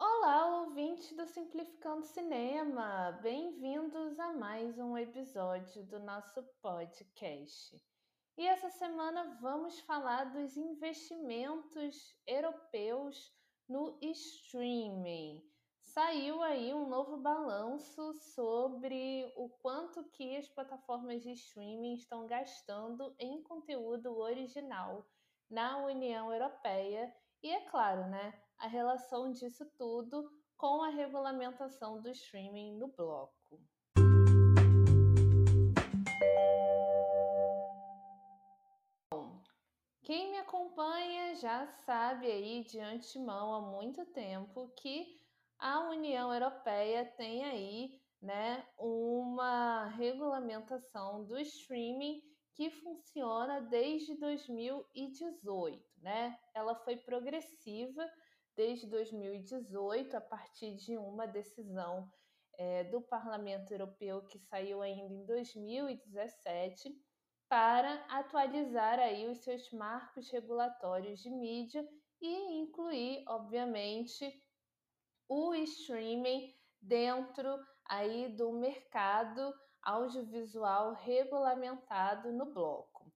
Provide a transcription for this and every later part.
Olá, ouvintes do Simplificando Cinema! Bem-vindos a mais um episódio do nosso podcast. E essa semana vamos falar dos investimentos europeus no streaming. Saiu aí um novo balanço sobre o quanto que as plataformas de streaming estão gastando em conteúdo original na União Europeia e é claro, né, a relação disso tudo com a regulamentação do streaming no bloco. Quem me acompanha já sabe aí de antemão há muito tempo que a União Europeia tem aí, né, uma regulamentação do streaming que funciona desde 2018, né? Ela foi progressiva desde 2018 a partir de uma decisão é, do Parlamento Europeu que saiu ainda em 2017 para atualizar aí os seus marcos regulatórios de mídia e incluir, obviamente, o streaming dentro aí do mercado audiovisual regulamentado no bloco.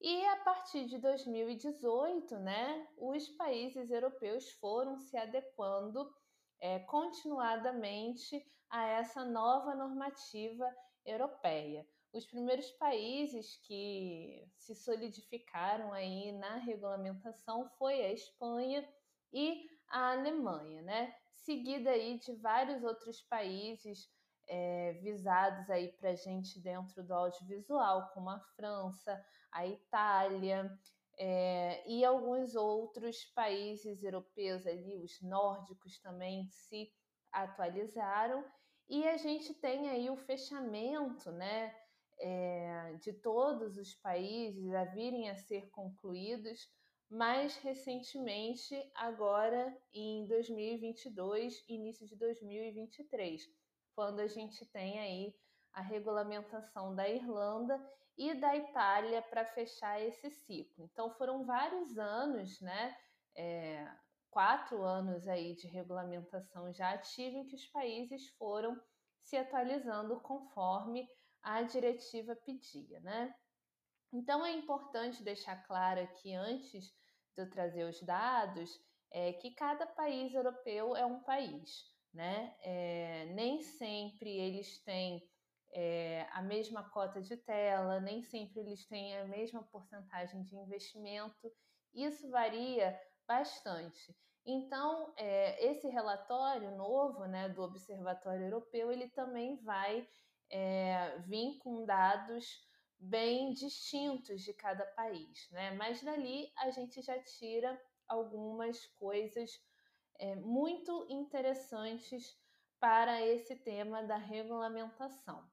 E a partir de 2018, né, os países europeus foram se adequando é, continuadamente a essa nova normativa europeia. Os primeiros países que se solidificaram aí na regulamentação foi a Espanha e a Alemanha, né? Seguida aí de vários outros países é, visados aí para gente dentro do audiovisual, como a França, a Itália é, e alguns outros países europeus ali, os nórdicos também se atualizaram e a gente tem aí o fechamento, né? é, de todos os países a virem a ser concluídos mais recentemente, agora em 2022, início de 2023, quando a gente tem aí a regulamentação da Irlanda e da Itália para fechar esse ciclo. Então foram vários anos, né? É, quatro anos aí de regulamentação já ativa em que os países foram se atualizando conforme a diretiva pedia, né? Então é importante deixar claro aqui antes trazer os dados é que cada país europeu é um país, né? É, nem sempre eles têm é, a mesma cota de tela, nem sempre eles têm a mesma porcentagem de investimento. Isso varia bastante. Então, é, esse relatório novo né, do Observatório Europeu, ele também vai é, vir com dados bem distintos de cada país, né? Mas dali a gente já tira algumas coisas é, muito interessantes para esse tema da regulamentação.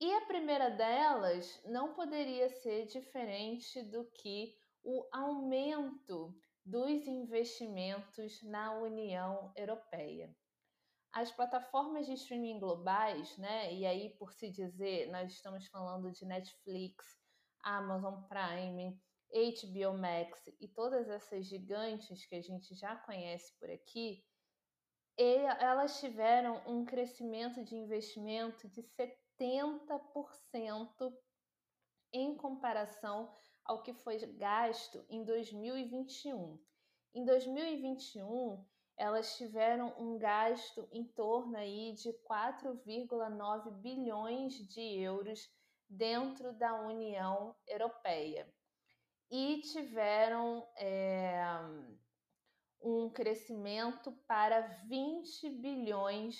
E a primeira delas não poderia ser diferente do que o aumento dos investimentos na União Europeia. As plataformas de streaming globais, né? E aí, por se dizer, nós estamos falando de Netflix, Amazon Prime, HBO Max e todas essas gigantes que a gente já conhece por aqui, elas tiveram um crescimento de investimento de 70% em comparação ao que foi gasto em 2021. Em 2021, elas tiveram um gasto em torno aí de 4,9 bilhões de euros dentro da União Europeia. E tiveram é, um crescimento para 20 bilhões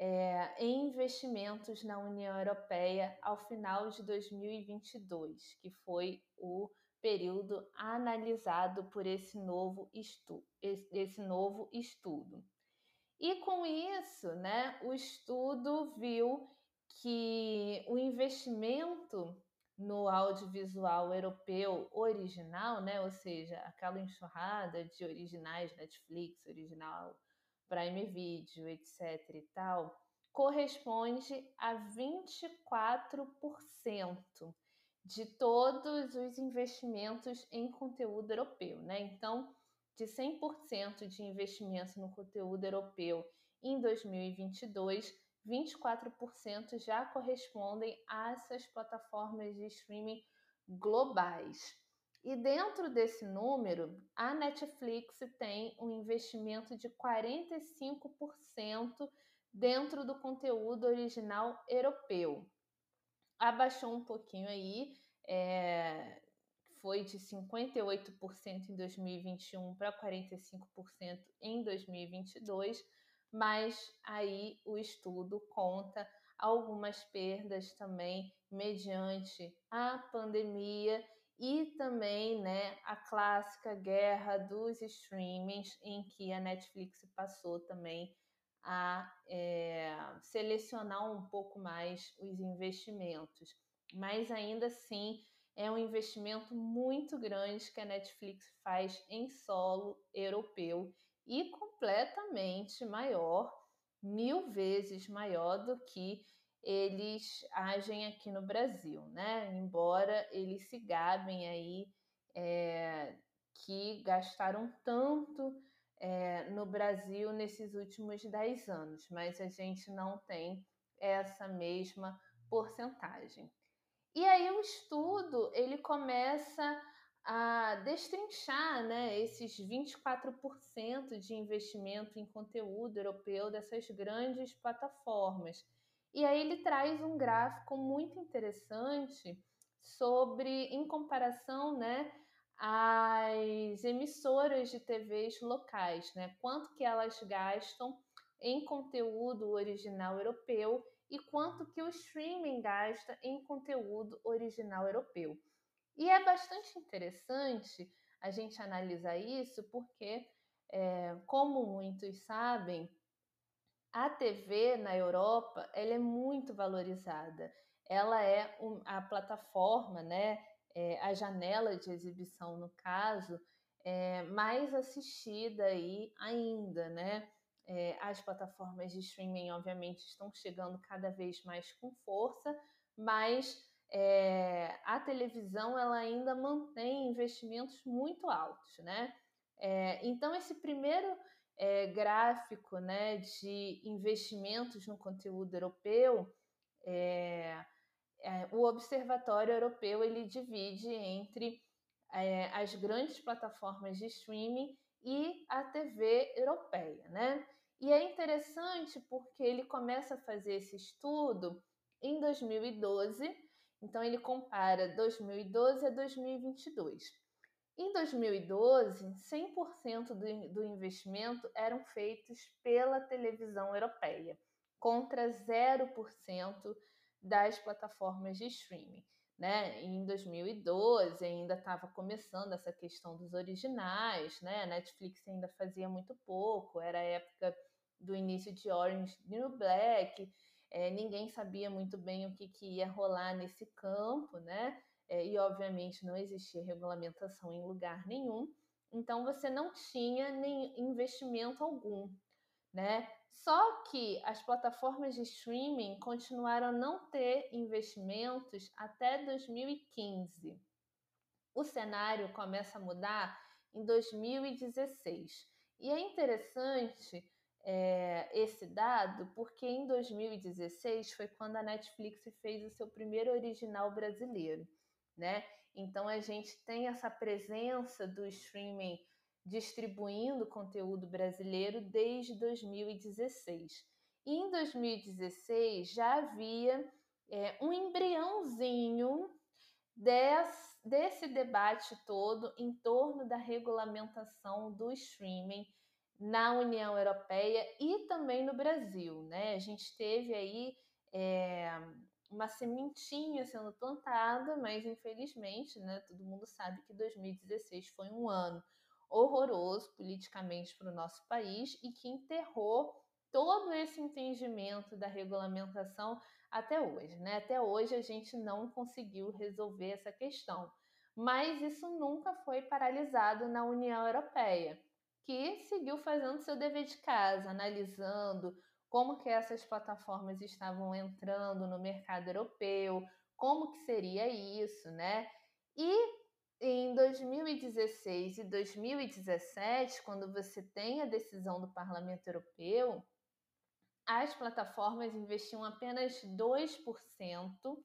é, em investimentos na União Europeia ao final de 2022, que foi o período analisado por esse novo, estu esse novo estudo. E com isso, né, o estudo viu que o investimento no audiovisual europeu original, né, ou seja, aquela enxurrada de originais Netflix, original Prime Video, etc e tal, corresponde a 24% de todos os investimentos em conteúdo europeu, né? Então, de 100% de investimento no conteúdo europeu em 2022, 24% já correspondem a essas plataformas de streaming globais. E dentro desse número, a Netflix tem um investimento de 45% dentro do conteúdo original europeu. Abaixou um pouquinho aí, é, foi de 58% em 2021 para 45% em 2022, mas aí o estudo conta algumas perdas também mediante a pandemia e também né, a clássica guerra dos streamings, em que a Netflix passou também a é, selecionar um pouco mais os investimentos. Mas ainda assim é um investimento muito grande que a Netflix faz em solo europeu e completamente maior, mil vezes maior do que eles agem aqui no Brasil, né? Embora eles se gabem aí é, que gastaram tanto é, no Brasil nesses últimos 10 anos, mas a gente não tem essa mesma porcentagem. E aí o estudo ele começa a destrinchar né, esses 24% de investimento em conteúdo europeu dessas grandes plataformas. E aí ele traz um gráfico muito interessante sobre, em comparação, né, as emissoras de TVs locais, né? Quanto que elas gastam em conteúdo original europeu e quanto que o streaming gasta em conteúdo original europeu. E é bastante interessante a gente analisar isso porque, é, como muitos sabem, a TV na Europa ela é muito valorizada. Ela é a plataforma, né, é, a janela de exibição, no caso, é, mais assistida aí ainda, né? É, as plataformas de streaming, obviamente, estão chegando cada vez mais com força, mas é, a televisão ela ainda mantém investimentos muito altos, né? É, então esse primeiro é, gráfico, né, de investimentos no conteúdo europeu, é, o Observatório Europeu ele divide entre é, as grandes plataformas de streaming e a TV europeia, né? E é interessante porque ele começa a fazer esse estudo em 2012 então ele compara 2012 a 2022. Em 2012, 100% do, do investimento eram feitos pela televisão europeia, contra 0% das plataformas de streaming. Né? Em 2012 ainda estava começando essa questão dos originais, né? A Netflix ainda fazia muito pouco, era a época do início de Orange New Black, é, ninguém sabia muito bem o que, que ia rolar nesse campo, né? É, e obviamente não existia regulamentação em lugar nenhum, então você não tinha nem investimento algum, né? Só que as plataformas de streaming continuaram a não ter investimentos até 2015. O cenário começa a mudar em 2016. E é interessante é, esse dado porque em 2016 foi quando a Netflix fez o seu primeiro original brasileiro, né? Então a gente tem essa presença do streaming distribuindo conteúdo brasileiro desde 2016. E em 2016 já havia é, um embriãozinho desse, desse debate todo em torno da regulamentação do streaming na União Europeia e também no Brasil, né? A gente teve aí é, uma sementinha sendo plantada, mas infelizmente, né? Todo mundo sabe que 2016 foi um ano horroroso politicamente para o nosso país e que enterrou todo esse entendimento da regulamentação até hoje, né? Até hoje a gente não conseguiu resolver essa questão, mas isso nunca foi paralisado na União Europeia que seguiu fazendo seu dever de casa, analisando como que essas plataformas estavam entrando no mercado europeu, como que seria isso, né? E em 2016 e 2017, quando você tem a decisão do Parlamento Europeu, as plataformas investiam apenas 2%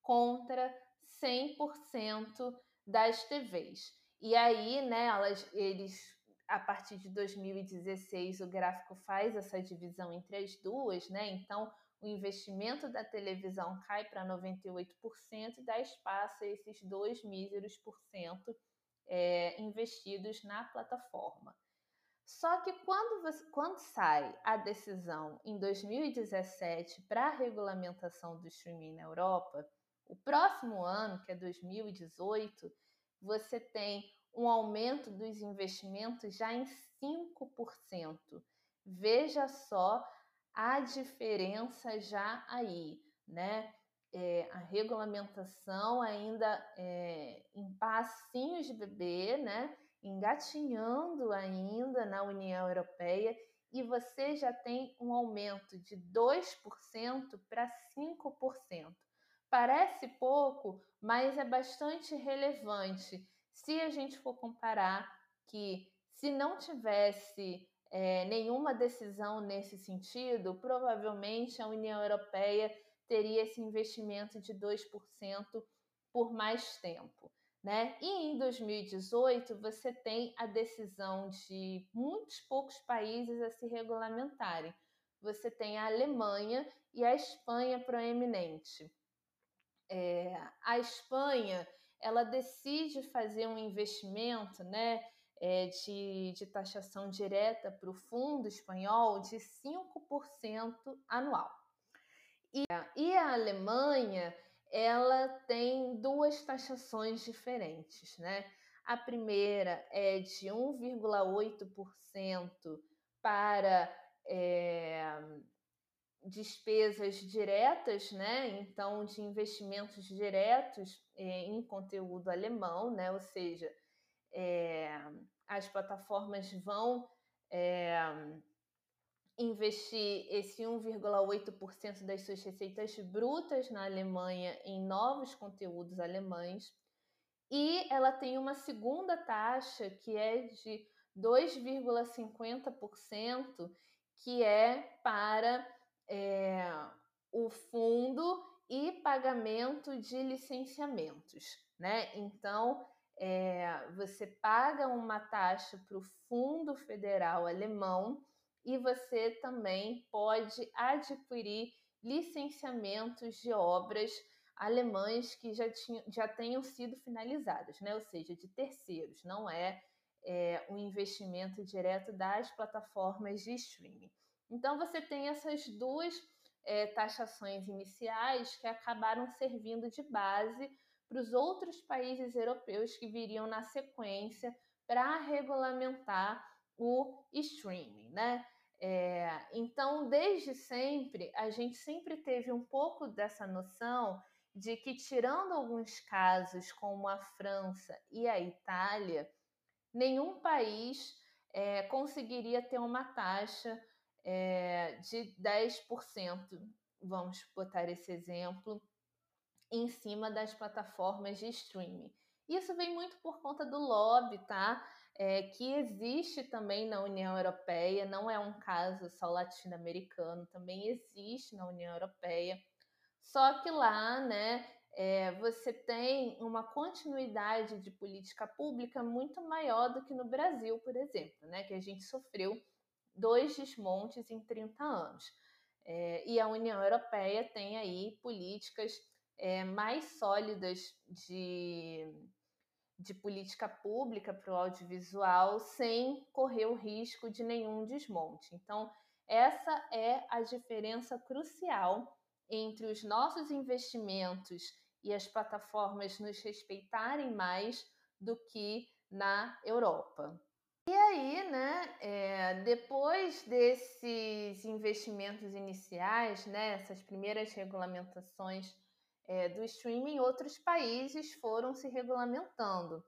contra 100% das TVs. E aí, né, elas, eles a partir de 2016 o gráfico faz essa divisão entre as duas, né? Então, o investimento da televisão cai para 98% e dá espaço a esses dois míseros por cento é, investidos na plataforma. Só que quando, você, quando sai a decisão em 2017 para a regulamentação do streaming na Europa, o próximo ano, que é 2018, você tem um aumento dos investimentos já em 5%. Veja só a diferença já aí, né? É, a regulamentação ainda é, em passinhos de bebê, né? Engatinhando ainda na União Europeia e você já tem um aumento de 2% para 5%. Parece pouco, mas é bastante relevante se a gente for comparar que se não tivesse é, nenhuma decisão nesse sentido, provavelmente a União Europeia teria esse investimento de 2% por mais tempo. Né? E em 2018 você tem a decisão de muitos poucos países a se regulamentarem. Você tem a Alemanha e a Espanha proeminente. É, a Espanha ela decide fazer um investimento né, é, de, de taxação direta para o fundo espanhol de 5% anual. E, e a Alemanha ela tem duas taxações diferentes. Né? A primeira é de 1,8% para é, despesas diretas, né? Então, de investimentos diretos é, em conteúdo alemão, né? Ou seja, é, as plataformas vão é, investir esse 1,8% das suas receitas brutas na Alemanha em novos conteúdos alemães. E ela tem uma segunda taxa que é de 2,50%, que é para é, o fundo e pagamento de licenciamentos, né? Então, é, você paga uma taxa para o Fundo Federal Alemão e você também pode adquirir licenciamentos de obras alemães que já, tinham, já tenham sido finalizadas, né? ou seja, de terceiros, não é, é um investimento direto das plataformas de streaming. Então, você tem essas duas é, taxações iniciais que acabaram servindo de base para os outros países europeus que viriam na sequência para regulamentar o streaming, né? É, então, desde sempre, a gente sempre teve um pouco dessa noção de que, tirando alguns casos como a França e a Itália, nenhum país é, conseguiria ter uma taxa é, de 10%, vamos botar esse exemplo, em cima das plataformas de streaming. Isso vem muito por conta do lobby, tá? É, que existe também na União Europeia, não é um caso só latino-americano, também existe na União Europeia. Só que lá, né, é, você tem uma continuidade de política pública muito maior do que no Brasil, por exemplo, né, que a gente sofreu dois desmontes em 30 anos. É, e a União Europeia tem aí políticas é, mais sólidas de, de política pública para o audiovisual sem correr o risco de nenhum desmonte. Então, essa é a diferença crucial entre os nossos investimentos e as plataformas nos respeitarem mais do que na Europa. E aí, né, é, depois desses investimentos iniciais, né, essas primeiras regulamentações é, do streaming, outros países foram se regulamentando.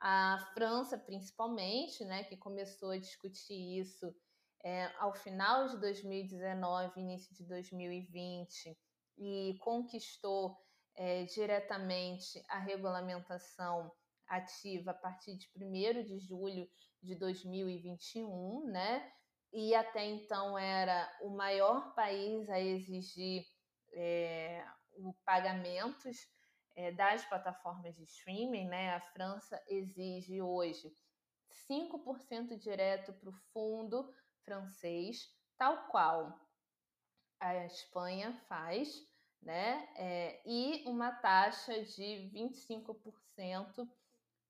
A França, principalmente, né, que começou a discutir isso é, ao final de 2019, início de 2020, e conquistou é, diretamente a regulamentação ativa a partir de 1 de julho de 2021, né? E até então era o maior país a exigir é, o pagamentos é, das plataformas de streaming, né? A França exige hoje 5% direto para o fundo francês, tal qual a Espanha faz, né? É, e uma taxa de 25%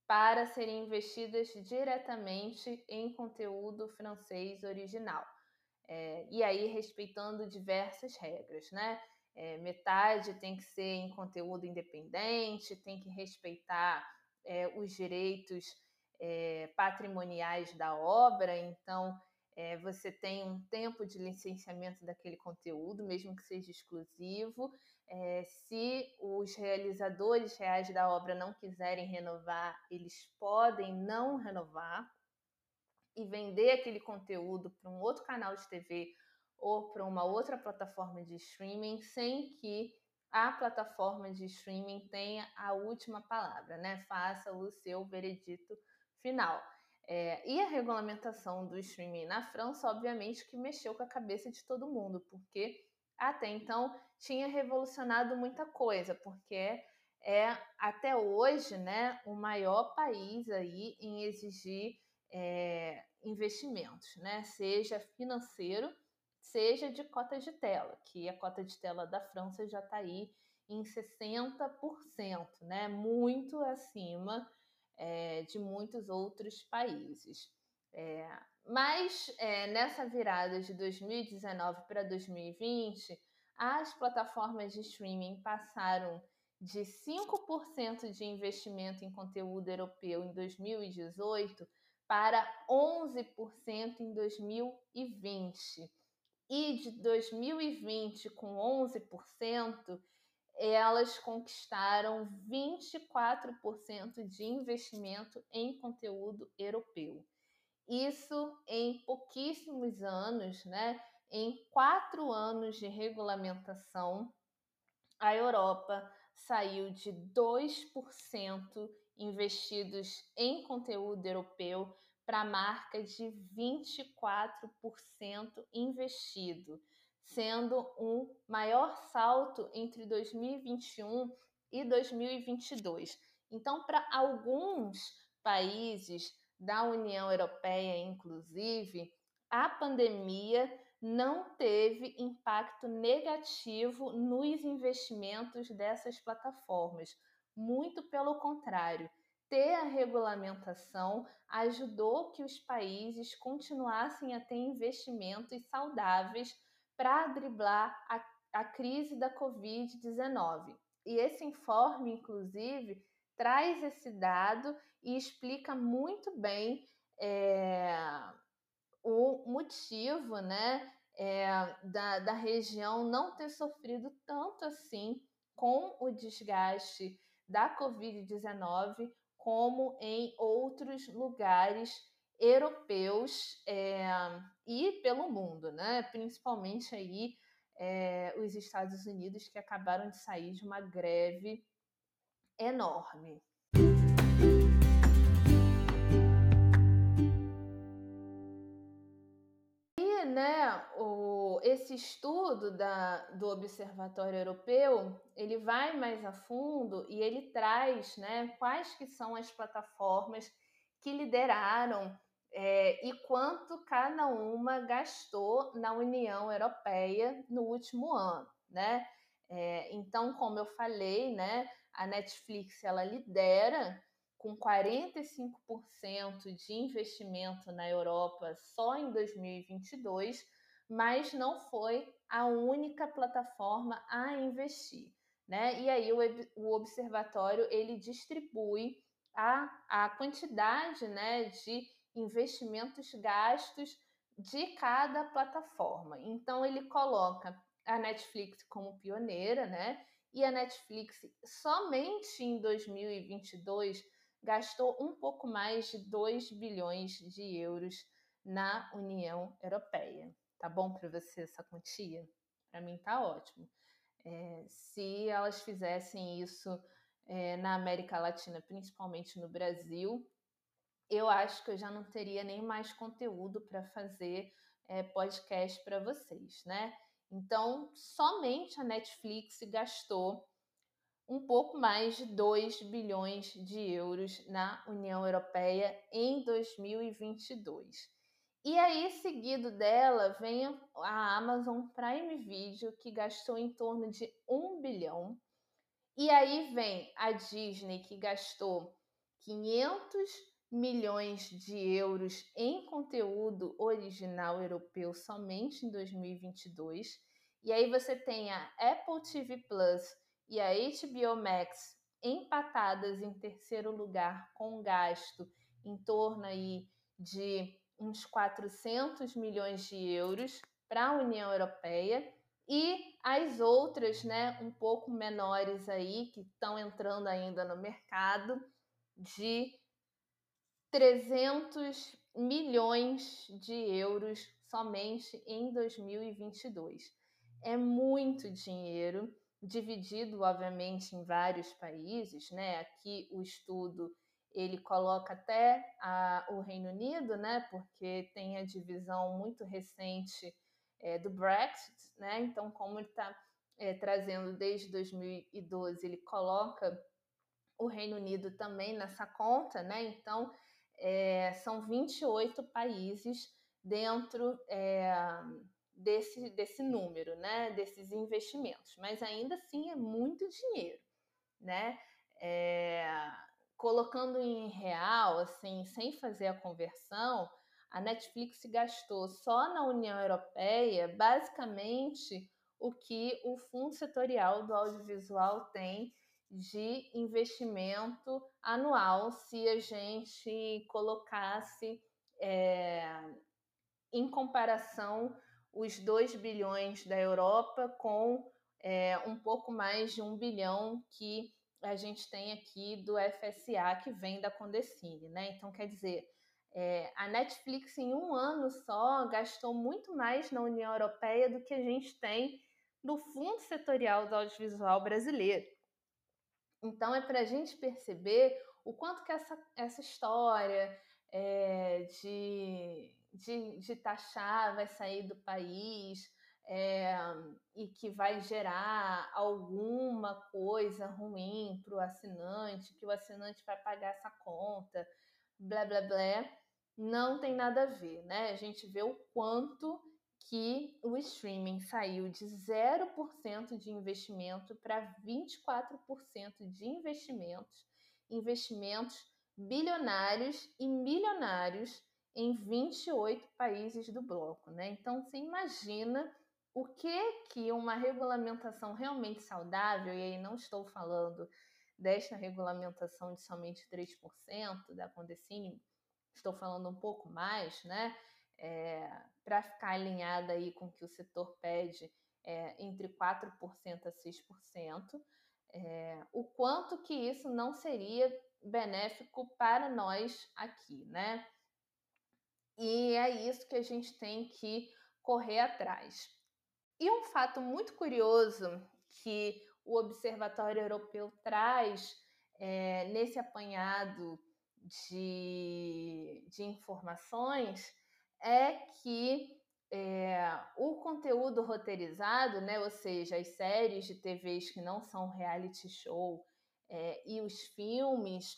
para serem investidas diretamente em conteúdo francês original. É, e aí, respeitando diversas regras, né? É, metade tem que ser em conteúdo independente, tem que respeitar é, os direitos é, patrimoniais da obra, então é, você tem um tempo de licenciamento daquele conteúdo, mesmo que seja exclusivo. É, se os realizadores reais da obra não quiserem renovar, eles podem não renovar e vender aquele conteúdo para um outro canal de TV ou para uma outra plataforma de streaming, sem que a plataforma de streaming tenha a última palavra, né? Faça o seu veredito final. É, e a regulamentação do streaming na França, obviamente, que mexeu com a cabeça de todo mundo, porque até então tinha revolucionado muita coisa, porque é até hoje né, o maior país aí em exigir é, investimentos, né, seja financeiro, seja de cota de tela, que a cota de tela da França já está aí em 60%, né, muito acima é, de muitos outros países. É, mas é, nessa virada de 2019 para 2020, as plataformas de streaming passaram de 5% de investimento em conteúdo europeu em 2018 para 11% em 2020. E de 2020, com 11%, elas conquistaram 24% de investimento em conteúdo europeu. Isso em pouquíssimos anos, né? Em quatro anos de regulamentação, a Europa saiu de 2% investidos em conteúdo europeu para a marca de 24% investido sendo um maior salto entre 2021 e 2022. Então, para alguns países da União Europeia, inclusive, a pandemia não teve impacto negativo nos investimentos dessas plataformas. Muito pelo contrário, ter a regulamentação ajudou que os países continuassem a ter investimentos saudáveis para driblar a, a crise da Covid-19. E esse informe, inclusive, traz esse dado e explica muito bem é, o motivo né, é, da, da região não ter sofrido tanto assim com o desgaste da Covid-19 como em outros lugares europeus é, e pelo mundo, né? principalmente aí é, os Estados Unidos que acabaram de sair de uma greve enorme. E né, o, esse estudo da, do Observatório Europeu ele vai mais a fundo e ele traz né, quais que são as plataformas que lideraram é, e quanto cada uma gastou na União Europeia no último ano, né? É, então, como eu falei, né, a Netflix ela lidera com 45% de investimento na Europa só em 2022, mas não foi a única plataforma a investir, né? E aí o, o observatório ele distribui a, a quantidade, né, de investimentos gastos de cada plataforma. Então ele coloca a Netflix como pioneira, né? E a Netflix somente em 2022 gastou um pouco mais de 2 bilhões de euros na União Europeia. Tá bom para você essa quantia? Para mim tá ótimo. É, se elas fizessem isso é, na América Latina, principalmente no Brasil, eu acho que eu já não teria nem mais conteúdo para fazer é, podcast para vocês, né? Então, somente a Netflix gastou um pouco mais de 2 bilhões de euros na União Europeia em 2022. E aí, seguido dela, vem a Amazon Prime Video, que gastou em torno de 1 bilhão. E aí vem a Disney, que gastou 500 milhões de euros em conteúdo original europeu somente em 2022. E aí você tem a Apple TV Plus e a HBO Max empatadas em terceiro lugar com gasto em torno aí de uns 400 milhões de euros para a União Europeia e as outras, né, um pouco menores aí que estão entrando ainda no mercado de 300 milhões de euros somente em 2022. É muito dinheiro, dividido, obviamente, em vários países, né? Aqui o estudo ele coloca até a, o Reino Unido, né? Porque tem a divisão muito recente é, do Brexit, né? Então, como ele está é, trazendo desde 2012, ele coloca o Reino Unido também nessa conta, né? Então, é, são 28 países dentro desse, desse número, né, desses investimentos. Mas ainda assim é muito dinheiro, né? É, colocando em real, assim, sem fazer a conversão, a Netflix gastou só na União Europeia basicamente o que o Fundo Setorial do Audiovisual tem de investimento anual se a gente colocasse é, em comparação os 2 bilhões da Europa com é, um pouco mais de um bilhão que a gente tem aqui do FSA que vem da Condecine, né? Então, quer dizer, é, a Netflix em um ano só gastou muito mais na União Europeia do que a gente tem no Fundo Setorial do Audiovisual Brasileiro. Então é para a gente perceber o quanto que essa, essa história é, de, de, de taxar vai sair do país é, e que vai gerar alguma coisa ruim para o assinante, que o assinante vai pagar essa conta, blá blá blá, não tem nada a ver, né? A gente vê o quanto que o streaming saiu de 0% de investimento para 24% de investimentos, investimentos bilionários e milionários em 28 países do bloco, né? Então você imagina o que que uma regulamentação realmente saudável, e aí não estou falando desta regulamentação de somente 3% da Condecine, estou falando um pouco mais, né? é, para ficar alinhada aí com o que o setor pede é, entre 4% a 6%, é, o quanto que isso não seria benéfico para nós aqui, né? E é isso que a gente tem que correr atrás. E um fato muito curioso que o Observatório Europeu traz é, nesse apanhado de, de informações é que é, o conteúdo roteirizado, né, ou seja, as séries de TVs que não são reality show é, e os filmes,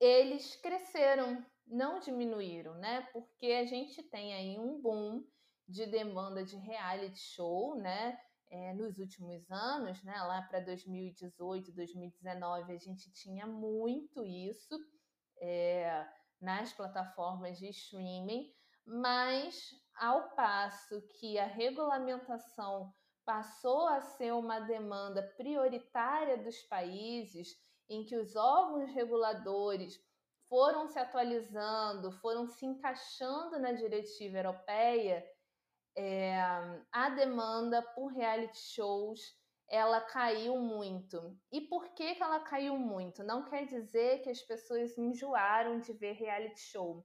eles cresceram, não diminuíram, né? Porque a gente tem aí um boom de demanda de reality show, né? É, nos últimos anos, né? Lá para 2018, 2019, a gente tinha muito isso é, nas plataformas de streaming mas ao passo que a regulamentação passou a ser uma demanda prioritária dos países, em que os órgãos reguladores foram se atualizando, foram se encaixando na diretiva europeia, é, a demanda por reality shows ela caiu muito. E por que, que ela caiu muito? Não quer dizer que as pessoas enjoaram de ver reality show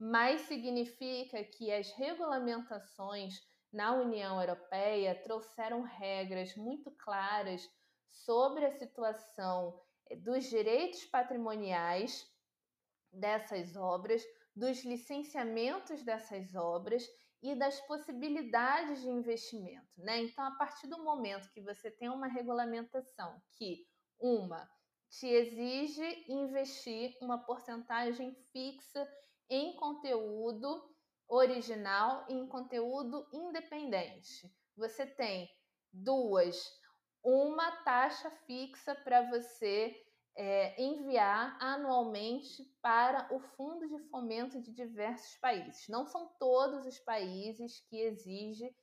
mas significa que as regulamentações na União Europeia trouxeram regras muito claras sobre a situação eh, dos direitos patrimoniais dessas obras, dos licenciamentos dessas obras e das possibilidades de investimento. Né? Então, a partir do momento que você tem uma regulamentação que, uma, te exige investir uma porcentagem fixa em conteúdo original e em conteúdo independente. Você tem duas, uma taxa fixa para você é, enviar anualmente para o Fundo de Fomento de diversos países. Não são todos os países que exigem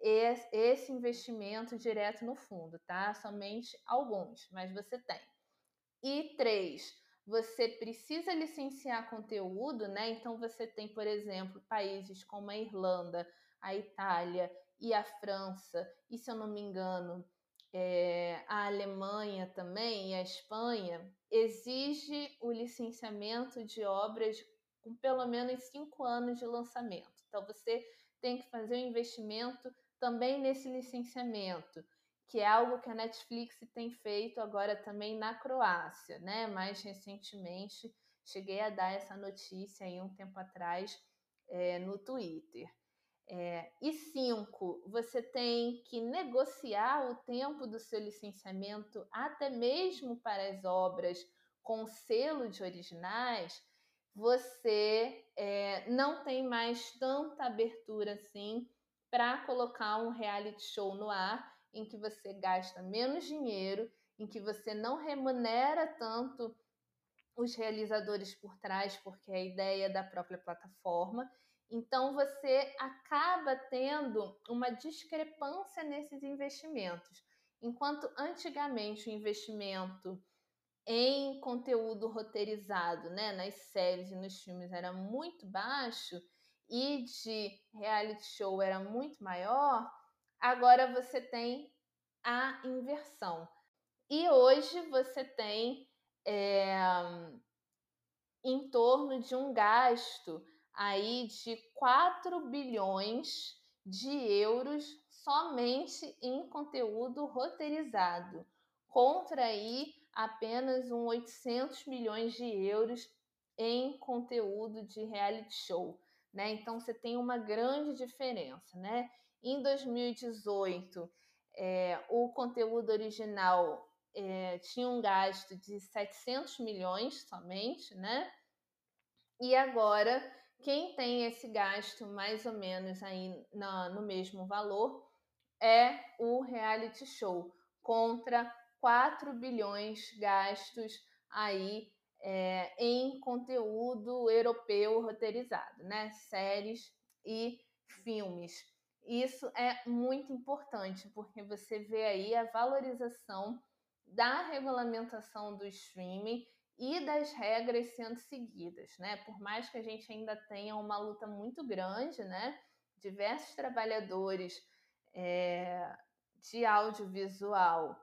esse investimento direto no fundo, tá? Somente alguns, mas você tem. E três, você precisa licenciar conteúdo, né? Então você tem, por exemplo, países como a Irlanda, a Itália e a França, e se eu não me engano, é, a Alemanha também e a Espanha, exige o licenciamento de obras com pelo menos cinco anos de lançamento. Então você tem que fazer um investimento também nesse licenciamento que é algo que a Netflix tem feito agora também na Croácia, né? Mais recentemente, cheguei a dar essa notícia aí um tempo atrás é, no Twitter. É, e cinco, você tem que negociar o tempo do seu licenciamento, até mesmo para as obras com selo de originais, você é, não tem mais tanta abertura assim para colocar um reality show no ar em que você gasta menos dinheiro, em que você não remunera tanto os realizadores por trás, porque é a ideia da própria plataforma. Então você acaba tendo uma discrepância nesses investimentos. Enquanto antigamente o investimento em conteúdo roteirizado, né, nas séries e nos filmes era muito baixo e de reality show era muito maior, agora você tem a inversão. E hoje você tem é, em torno de um gasto aí de 4 bilhões de euros somente em conteúdo roteirizado, contra aí apenas um 800 milhões de euros em conteúdo de reality show, né? Então você tem uma grande diferença, né? Em 2018, é, o conteúdo original é, tinha um gasto de 700 milhões somente, né? E agora, quem tem esse gasto mais ou menos aí na, no mesmo valor é o reality show, contra 4 bilhões gastos aí é, em conteúdo europeu roteirizado, né? Séries e filmes. Isso é muito importante, porque você vê aí a valorização da regulamentação do streaming e das regras sendo seguidas, né? Por mais que a gente ainda tenha uma luta muito grande, né? Diversos trabalhadores é, de audiovisual.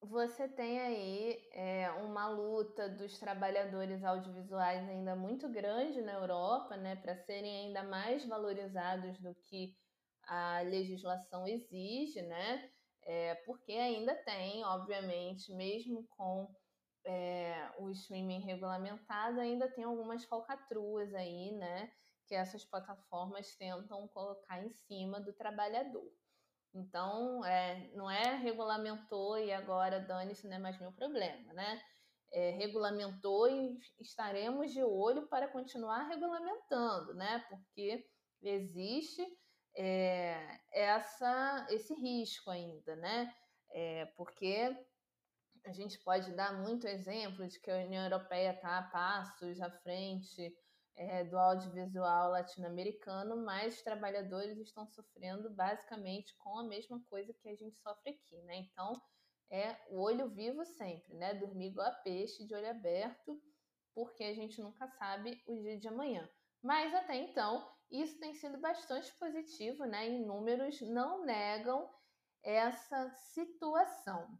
Você tem aí é, uma luta dos trabalhadores audiovisuais ainda muito grande na Europa, né? Para serem ainda mais valorizados do que a legislação exige, né? É, porque ainda tem, obviamente, mesmo com é, o streaming regulamentado, ainda tem algumas falcatruas aí, né? Que essas plataformas tentam colocar em cima do trabalhador. Então, é, não é regulamentou e agora dane-se, não é mais meu problema, né? É, regulamentou e estaremos de olho para continuar regulamentando, né? Porque existe é, essa, esse risco ainda, né? É, porque a gente pode dar muito exemplo de que a União Europeia está a passos à frente é, do audiovisual latino-americano, mas os trabalhadores estão sofrendo basicamente com a mesma coisa que a gente sofre aqui, né? Então, é o olho vivo sempre, né? Dormir igual a peixe, de olho aberto, porque a gente nunca sabe o dia de amanhã. Mas até então, isso tem sido bastante positivo, né? E números não negam essa situação.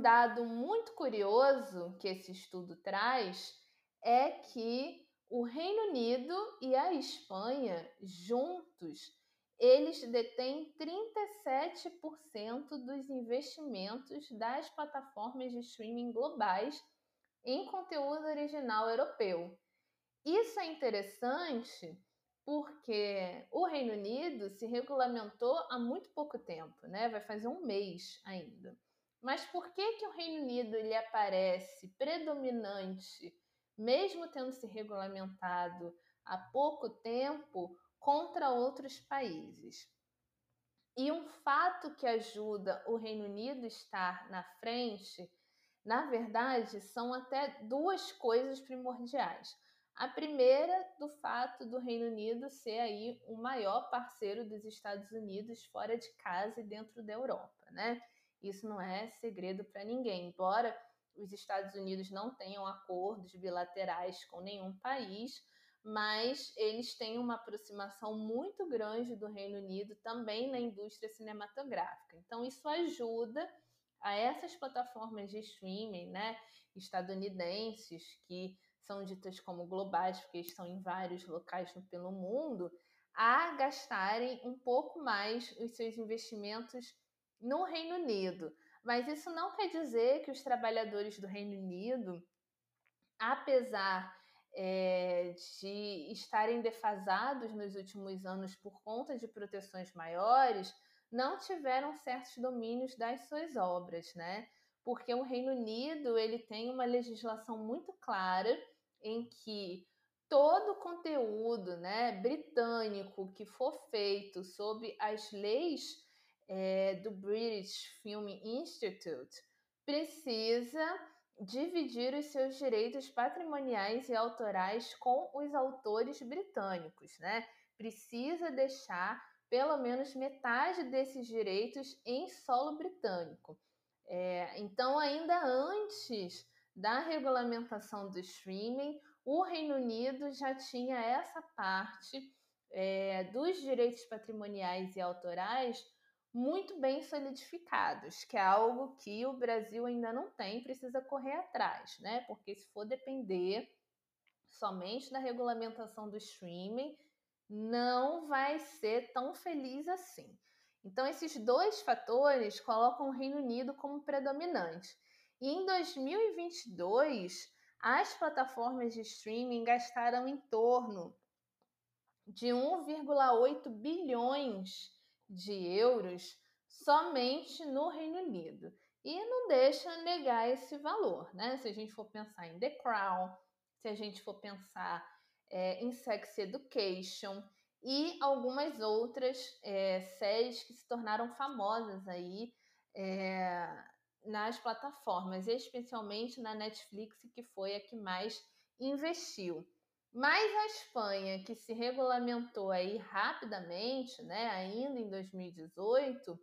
Dado muito curioso que esse estudo traz é que o Reino Unido e a Espanha juntos eles detêm 37% dos investimentos das plataformas de streaming globais em conteúdo original europeu. Isso é interessante porque o Reino Unido se regulamentou há muito pouco tempo, né? Vai fazer um mês ainda. Mas por que, que o Reino Unido ele aparece predominante, mesmo tendo se regulamentado há pouco tempo, contra outros países. E um fato que ajuda o Reino Unido estar na frente, na verdade, são até duas coisas primordiais. A primeira, do fato do Reino Unido ser aí o maior parceiro dos Estados Unidos fora de casa e dentro da Europa, né? Isso não é segredo para ninguém. Embora os Estados Unidos não tenham acordos bilaterais com nenhum país, mas eles têm uma aproximação muito grande do Reino Unido também na indústria cinematográfica. Então, isso ajuda a essas plataformas de streaming né, estadunidenses, que são ditas como globais, porque estão em vários locais pelo mundo, a gastarem um pouco mais os seus investimentos no Reino Unido. Mas isso não quer dizer que os trabalhadores do Reino Unido, apesar é, de estarem defasados nos últimos anos por conta de proteções maiores, não tiveram certos domínios das suas obras, né? Porque o Reino Unido ele tem uma legislação muito clara em que todo conteúdo né, britânico que for feito sob as leis é, do British Film Institute precisa dividir os seus direitos patrimoniais e autorais com os autores britânicos, né? Precisa deixar pelo menos metade desses direitos em solo britânico. É, então, ainda antes da regulamentação do streaming, o Reino Unido já tinha essa parte é, dos direitos patrimoniais e autorais muito bem solidificados, que é algo que o Brasil ainda não tem, precisa correr atrás, né? Porque se for depender somente da regulamentação do streaming, não vai ser tão feliz assim. Então, esses dois fatores colocam o Reino Unido como predominante. E em 2022, as plataformas de streaming gastaram em torno de 1,8 bilhões de euros somente no Reino Unido. E não deixa negar esse valor, né? Se a gente for pensar em The Crown, se a gente for pensar é, em Sex Education e algumas outras é, séries que se tornaram famosas aí é, nas plataformas, especialmente na Netflix, que foi a que mais investiu. Mas a Espanha, que se regulamentou aí rapidamente, né, ainda em 2018,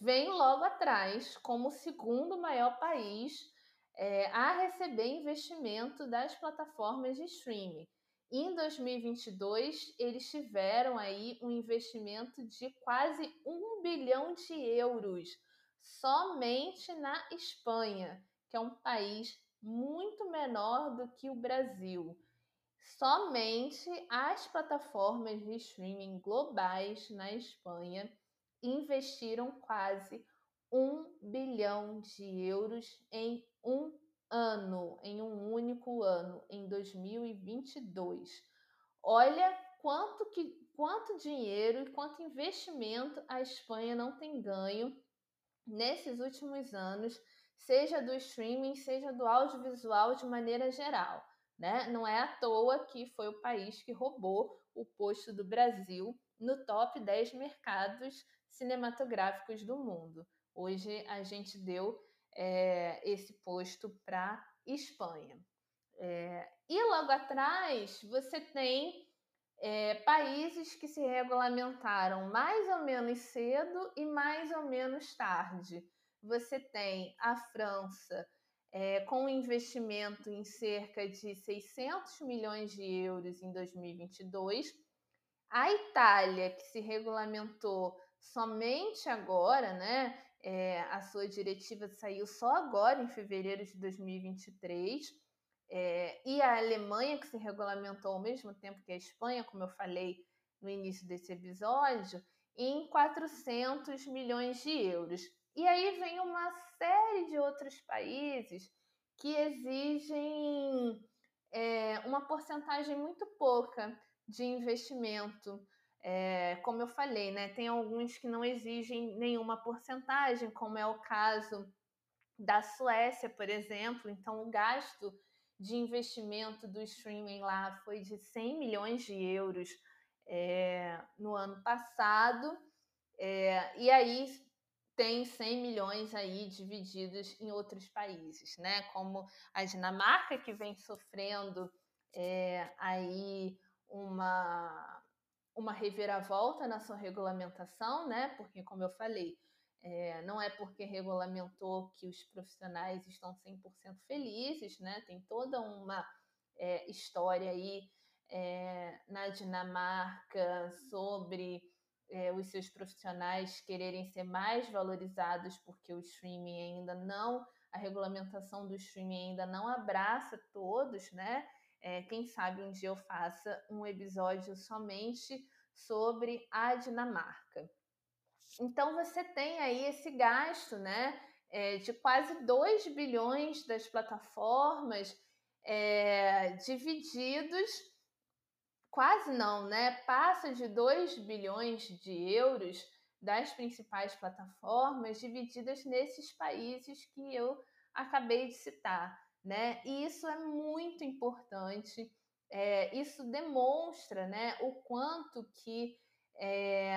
vem logo atrás como o segundo maior país é, a receber investimento das plataformas de streaming. Em 2022, eles tiveram aí um investimento de quase um bilhão de euros somente na Espanha, que é um país muito menor do que o Brasil somente as plataformas de streaming globais na Espanha investiram quase um bilhão de euros em um ano, em um único ano, em 2022. Olha quanto que quanto dinheiro e quanto investimento a Espanha não tem ganho nesses últimos anos, seja do streaming, seja do audiovisual de maneira geral. Né? Não é à toa que foi o país que roubou o posto do Brasil no top 10 mercados cinematográficos do mundo. Hoje a gente deu é, esse posto para Espanha. É, e logo atrás você tem é, países que se regulamentaram mais ou menos cedo e mais ou menos tarde. Você tem a França é, com um investimento em cerca de 600 milhões de euros em 2022. A Itália, que se regulamentou somente agora, né, É, a sua diretiva saiu só agora, em fevereiro de 2023. É, e a Alemanha, que se regulamentou ao mesmo tempo que a Espanha, como eu falei no início desse episódio, em 400 milhões de euros. E aí vem uma série de outros países que exigem é, uma porcentagem muito pouca de investimento. É, como eu falei, né, tem alguns que não exigem nenhuma porcentagem, como é o caso da Suécia, por exemplo. Então, o gasto de investimento do streaming lá foi de 100 milhões de euros é, no ano passado. É, e aí tem 100 milhões aí divididos em outros países, né? Como a Dinamarca, que vem sofrendo é, aí uma, uma reviravolta na sua regulamentação, né? Porque, como eu falei, é, não é porque regulamentou que os profissionais estão 100% felizes, né? Tem toda uma é, história aí é, na Dinamarca sobre é, os seus profissionais quererem ser mais valorizados porque o streaming ainda não, a regulamentação do streaming ainda não abraça todos, né? É, quem sabe um dia eu faça um episódio somente sobre a Dinamarca. Então você tem aí esse gasto, né? É, de quase 2 bilhões das plataformas é, divididos quase não, né? Passa de 2 bilhões de euros das principais plataformas divididas nesses países que eu acabei de citar, né? E isso é muito importante. É, isso demonstra, né, o quanto que é,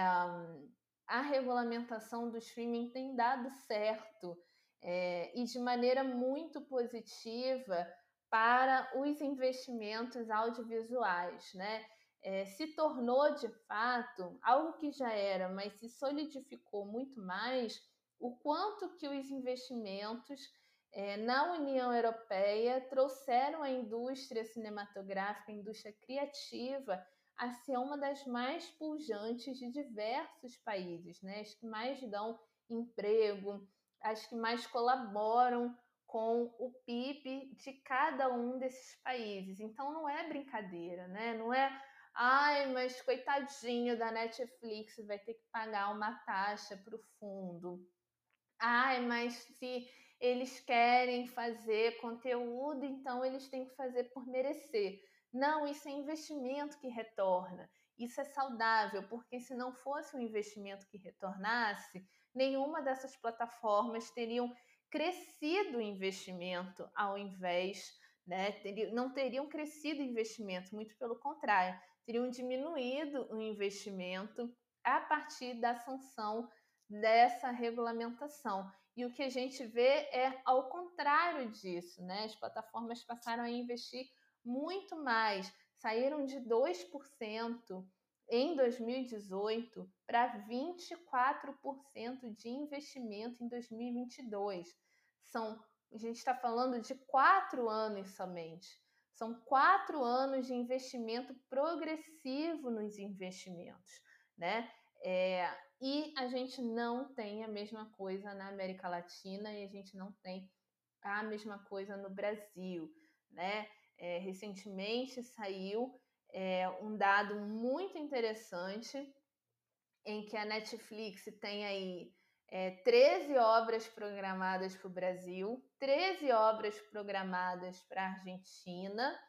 a regulamentação do streaming tem dado certo é, e de maneira muito positiva para os investimentos audiovisuais, né? É, se tornou de fato algo que já era, mas se solidificou muito mais o quanto que os investimentos é, na União Europeia trouxeram a indústria cinematográfica, a indústria criativa, a ser uma das mais pujantes de diversos países, né? as que mais dão emprego, as que mais colaboram com o PIB de cada um desses países. Então não é brincadeira, né? Não é, ai, mas coitadinho da Netflix vai ter que pagar uma taxa para o fundo. Ai, mas se eles querem fazer conteúdo, então eles têm que fazer por merecer. Não, isso é investimento que retorna. Isso é saudável, porque se não fosse um investimento que retornasse, nenhuma dessas plataformas teriam crescido o investimento ao invés, né, não teriam crescido o investimento, muito pelo contrário, teriam diminuído o investimento a partir da sanção dessa regulamentação. E o que a gente vê é ao contrário disso, né? As plataformas passaram a investir muito mais, saíram de 2% em 2018 para 24% de investimento em 2022. São, a gente está falando de quatro anos somente. São quatro anos de investimento progressivo nos investimentos, né? É, e a gente não tem a mesma coisa na América Latina e a gente não tem a mesma coisa no Brasil, né? É, recentemente saiu é, um dado muito interessante em que a Netflix tem aí é, 13 obras programadas para o Brasil, 13 obras programadas para a Argentina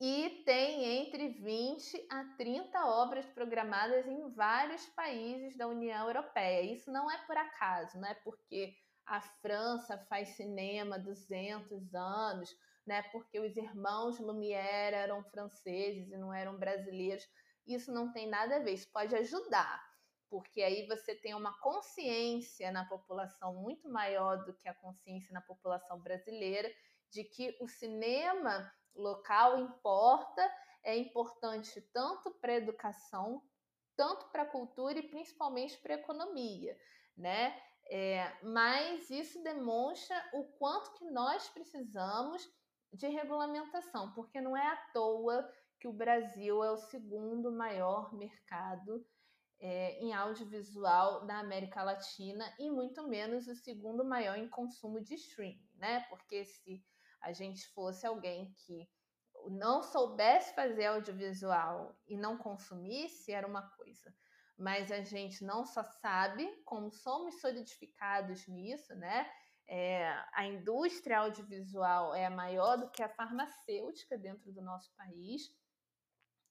e tem entre 20 a 30 obras programadas em vários países da União Europeia. Isso não é por acaso, não é porque a França faz cinema há 200 anos, né? Porque os irmãos Lumière eram franceses e não eram brasileiros. Isso não tem nada a ver, isso pode ajudar, porque aí você tem uma consciência na população muito maior do que a consciência na população brasileira de que o cinema local importa, é importante tanto para a educação, tanto para a cultura e principalmente para a economia, né? É, mas isso demonstra o quanto que nós precisamos de regulamentação, porque não é à toa que o Brasil é o segundo maior mercado é, em audiovisual da América Latina e muito menos o segundo maior em consumo de streaming, né? Porque se a gente fosse alguém que não soubesse fazer audiovisual e não consumisse, era uma coisa. Mas a gente não só sabe, como somos solidificados nisso, né? É, a indústria audiovisual é maior do que a farmacêutica dentro do nosso país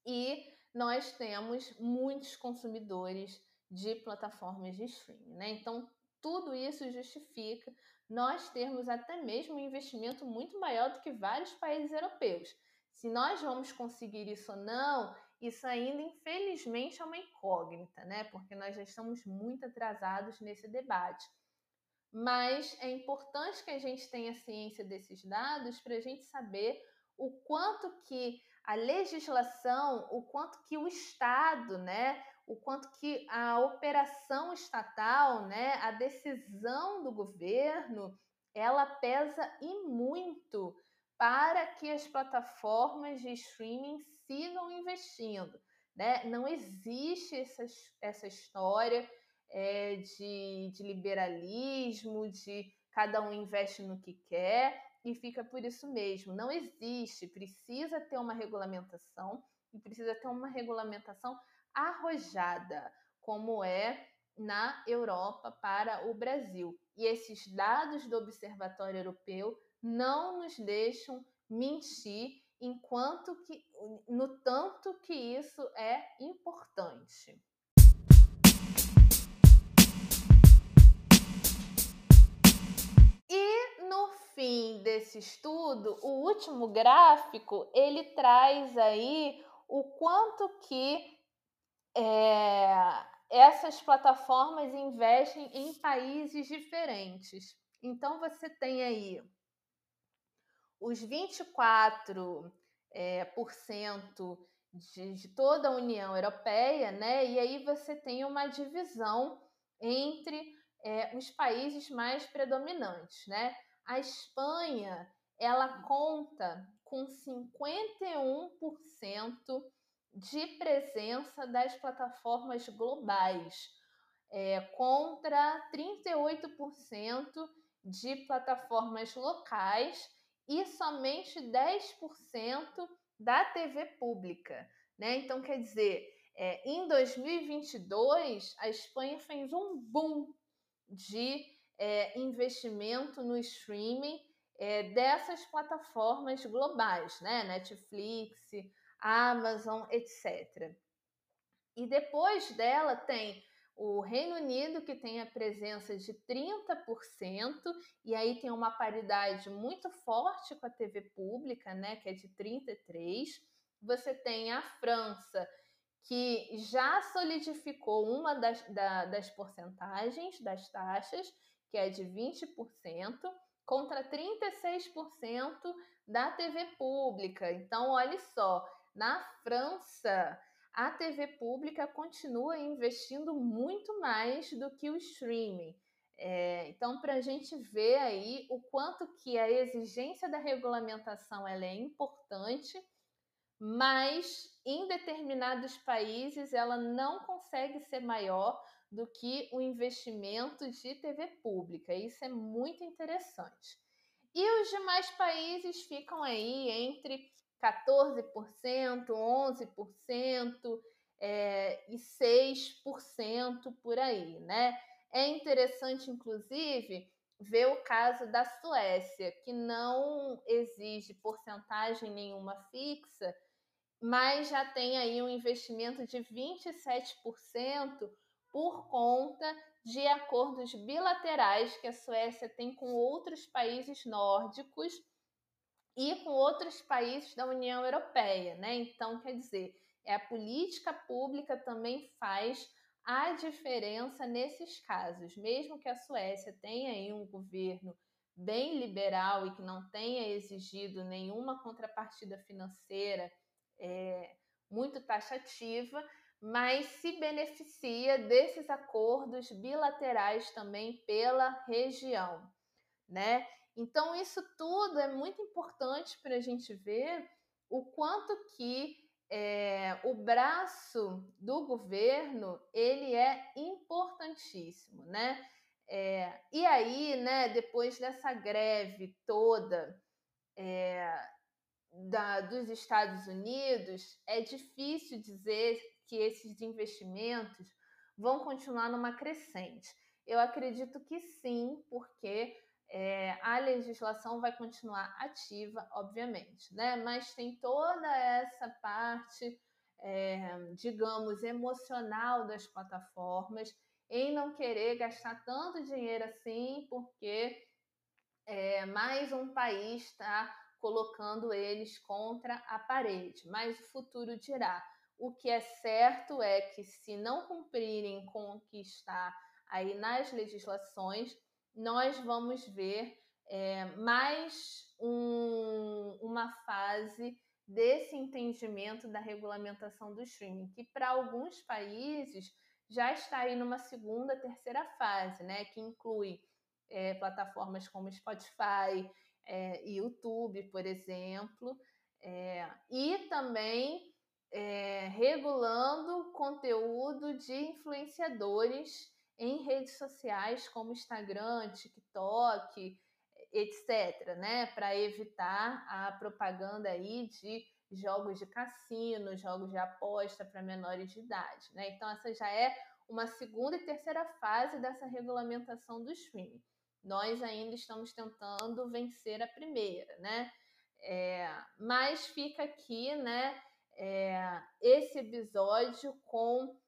e nós temos muitos consumidores de plataformas de streaming, né? Então, tudo isso justifica nós termos até mesmo um investimento muito maior do que vários países europeus. Se nós vamos conseguir isso ou não, isso ainda infelizmente é uma incógnita, né? Porque nós já estamos muito atrasados nesse debate. Mas é importante que a gente tenha ciência desses dados para a gente saber o quanto que a legislação, o quanto que o Estado, né, o quanto que a operação estatal, né, a decisão do governo, ela pesa e muito para que as plataformas de streaming sigam investindo. Né? Não existe essa, essa história é, de, de liberalismo, de cada um investe no que quer e fica por isso mesmo. Não existe, precisa ter uma regulamentação e precisa ter uma regulamentação arrojada, como é na Europa para o Brasil. E esses dados do Observatório Europeu não nos deixam mentir enquanto que no tanto que isso é importante. Fim desse estudo, o último gráfico, ele traz aí o quanto que é, essas plataformas investem em países diferentes. Então, você tem aí os 24% é, por cento de, de toda a União Europeia, né? E aí você tem uma divisão entre é, os países mais predominantes, né? A Espanha, ela conta com 51% de presença das plataformas globais, é, contra 38% de plataformas locais e somente 10% da TV pública. Né? Então, quer dizer, é, em 2022, a Espanha fez um boom de é, investimento no streaming é, dessas plataformas globais, né? Netflix, Amazon, etc. E depois dela tem o Reino Unido, que tem a presença de 30%, e aí tem uma paridade muito forte com a TV pública, né, que é de 33%. Você tem a França, que já solidificou uma das, da, das porcentagens das taxas, que é de 20%, contra 36% da TV pública. Então, olhe só, na França, a TV pública continua investindo muito mais do que o streaming. É, então, para a gente ver aí o quanto que a exigência da regulamentação ela é importante, mas em determinados países ela não consegue ser maior do que o investimento de TV pública. Isso é muito interessante. E os demais países ficam aí entre 14%, 11% é, e 6% por aí, né? É interessante, inclusive, ver o caso da Suécia, que não exige porcentagem nenhuma fixa, mas já tem aí um investimento de 27% por conta de acordos bilaterais que a Suécia tem com outros países nórdicos e com outros países da União Europeia, né? Então, quer dizer, é a política pública também faz a diferença nesses casos, mesmo que a Suécia tenha aí um governo bem liberal e que não tenha exigido nenhuma contrapartida financeira é, muito taxativa, mas se beneficia desses acordos bilaterais também pela região, né? Então isso tudo é muito importante para a gente ver o quanto que é, o braço do governo ele é importantíssimo, né? É, e aí, né, depois dessa greve toda é, da, dos Estados Unidos, é difícil dizer que esses investimentos vão continuar numa crescente. Eu acredito que sim, porque é, a legislação vai continuar ativa, obviamente, né? Mas tem toda essa parte, é, digamos, emocional das plataformas em não querer gastar tanto dinheiro assim, porque é, mais um país está colocando eles contra a parede. Mas o futuro dirá. O que é certo é que, se não cumprirem com o que está aí nas legislações, nós vamos ver é, mais um, uma fase desse entendimento da regulamentação do streaming, que para alguns países já está aí numa segunda, terceira fase, né? Que inclui é, plataformas como Spotify, é, YouTube, por exemplo, é, e também é, regulando conteúdo de influenciadores em redes sociais como Instagram, TikTok, etc., né? Para evitar a propaganda aí de jogos de cassino, jogos de aposta para menores de idade, né? Então essa já é uma segunda e terceira fase dessa regulamentação do streaming. Nós ainda estamos tentando vencer a primeira, né? É, mas fica aqui, né? É, esse episódio com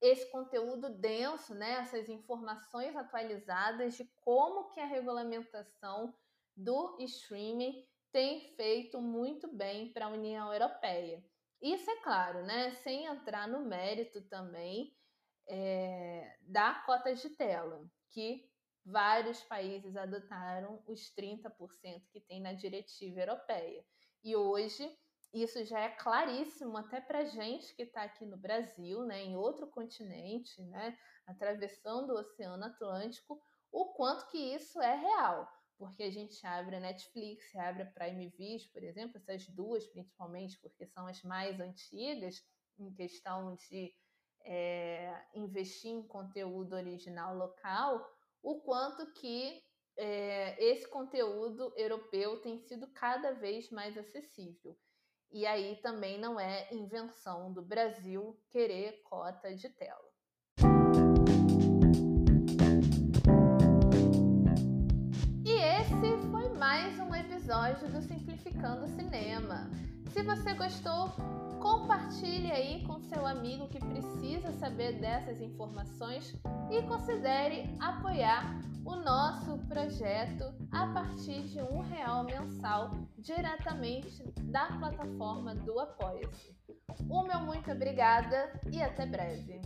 esse conteúdo denso, né, essas informações atualizadas de como que a regulamentação do streaming tem feito muito bem para a União Europeia. Isso é claro, né, sem entrar no mérito também é, da cota de tela, que vários países adotaram os 30% que tem na diretiva europeia. E hoje isso já é claríssimo até para gente que está aqui no Brasil, né, em outro continente, né, atravessando o Oceano Atlântico, o quanto que isso é real. Porque a gente abre a Netflix, abre a Prime Video, por exemplo, essas duas principalmente, porque são as mais antigas em questão de é, investir em conteúdo original local, o quanto que é, esse conteúdo europeu tem sido cada vez mais acessível. E aí também não é invenção do Brasil querer cota de tela. E esse foi mais um episódio do Simplificando Cinema. Se você gostou, compartilhe aí com seu amigo que precisa saber dessas informações e considere apoiar o nosso projeto a partir de um real mensal diretamente da plataforma do Apoia-se. O meu muito obrigada e até breve.